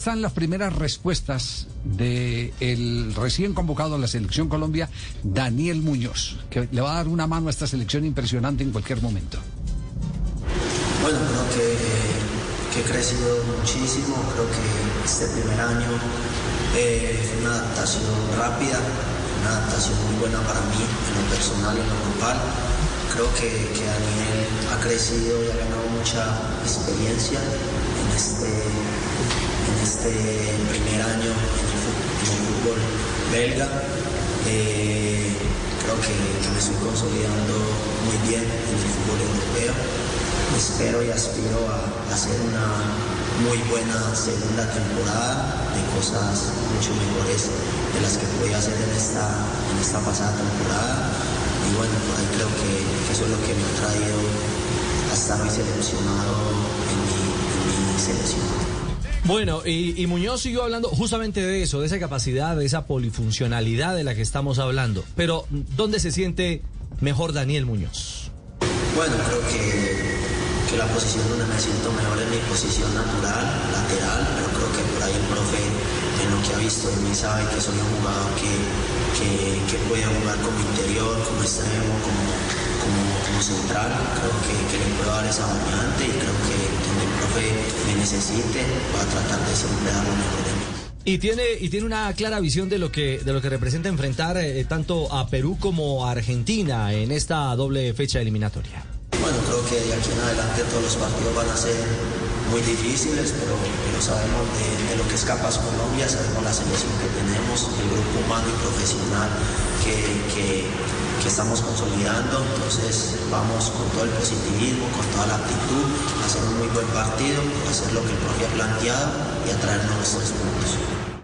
Están las primeras respuestas del el recién convocado a la selección Colombia, Daniel Muñoz, que le va a dar una mano a esta selección impresionante en cualquier momento. Bueno, creo que, que he crecido muchísimo, creo que este primer año eh, fue una adaptación rápida, una adaptación muy buena para mí en lo personal y en lo grupal. Creo que, que Daniel ha crecido y ha ganado mucha experiencia en este, en este primer año en el fútbol, belga. Eh, creo que, me estoy consolidando muy bien en el fútbol europeo espero y aspiro a hacer una muy buena segunda temporada de cosas mucho mejores de las que pude hacer en esta, en esta pasada temporada. Y bueno, por ahí creo que, que eso es lo que me ha traído a estar hoy seleccionado en mi, en mi selección. Bueno, y, y, Muñoz siguió hablando justamente de eso, de esa capacidad, de esa polifuncionalidad de la que estamos hablando. Pero, ¿dónde se siente mejor Daniel Muñoz? Bueno, creo que que la posición donde me siento mejor es mi posición natural, lateral, pero creo que por ahí el profe, en lo que ha visto de mí, sabe que soy un jugador que, que, que puede jugar como interior, como extremo, como, como, central. Creo que, que, le puedo dar esa variante y creo que donde el profe me necesite, voy a tratar de siempre dar lo mejor de mí. Y tiene, y tiene una clara visión de lo que, de lo que representa enfrentar eh, tanto a Perú como a Argentina en esta doble fecha eliminatoria. Bueno, creo que de aquí en adelante todos los partidos van a ser muy difíciles, pero, sabemos de, lo que es capaz Colombia, sabemos la selección que tenemos, el grupo humano y profesional que, que, estamos consolidando. Entonces vamos con todo el positivismo, con toda la actitud, a hacer un muy buen partido, hacer lo que el profe ha planteado y a traernos puntos.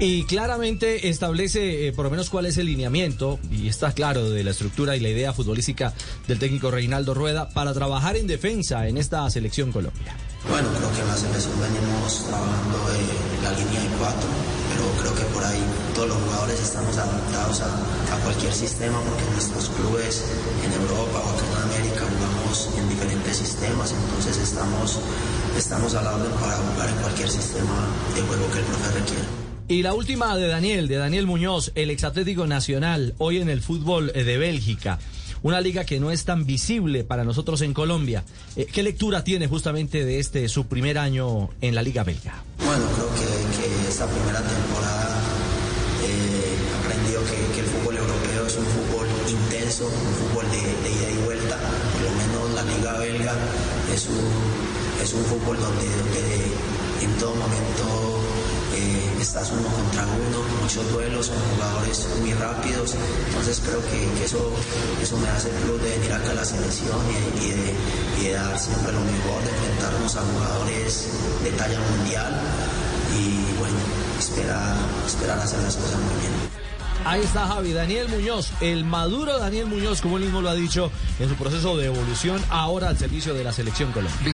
Y claramente establece eh, por lo menos cuál es el lineamiento, y está claro de la estructura y la idea futbolística del técnico Reinaldo Rueda para trabajar en defensa en esta selección Colombia. Bueno, creo que en la selección venimos trabajando en la línea de cuatro, pero creo que por ahí todos los jugadores estamos adaptados a, cualquier sistema porque nuestros clubes en Europa o en América jugamos en diferentes sistemas, entonces estamos, estamos a la para jugar en cualquier sistema de juego que el profe requiera. Y la última de Daniel, de Daniel Muñoz, el exatlético nacional, hoy en el fútbol de Bélgica. Una liga que no es tan visible para nosotros en Colombia. Eh, ¿Qué lectura tiene justamente de este su primer año en la liga belga? Bueno, creo que, que esta primera temporada eh, que, el fútbol europeo es un fútbol intenso, un fútbol de, de ida y vuelta. Por lo menos la liga belga es un, es un fútbol donde, donde en todo momento eh, estás uno contra uno, muchos duelos, son jugadores muy rápidos, entonces creo que, eso, eso me hace el club de venir acá a la selección y, y, de, dar siempre lo mejor, de enfrentarnos a jugadores de talla mundial y bueno, esperar, esperar hacer las cosas muy bien. Ahí está Javi, Daniel Muñoz, el maduro Daniel Muñoz, como él mismo lo ha dicho, en su proceso de evolución ahora al servicio de la selección Colombia.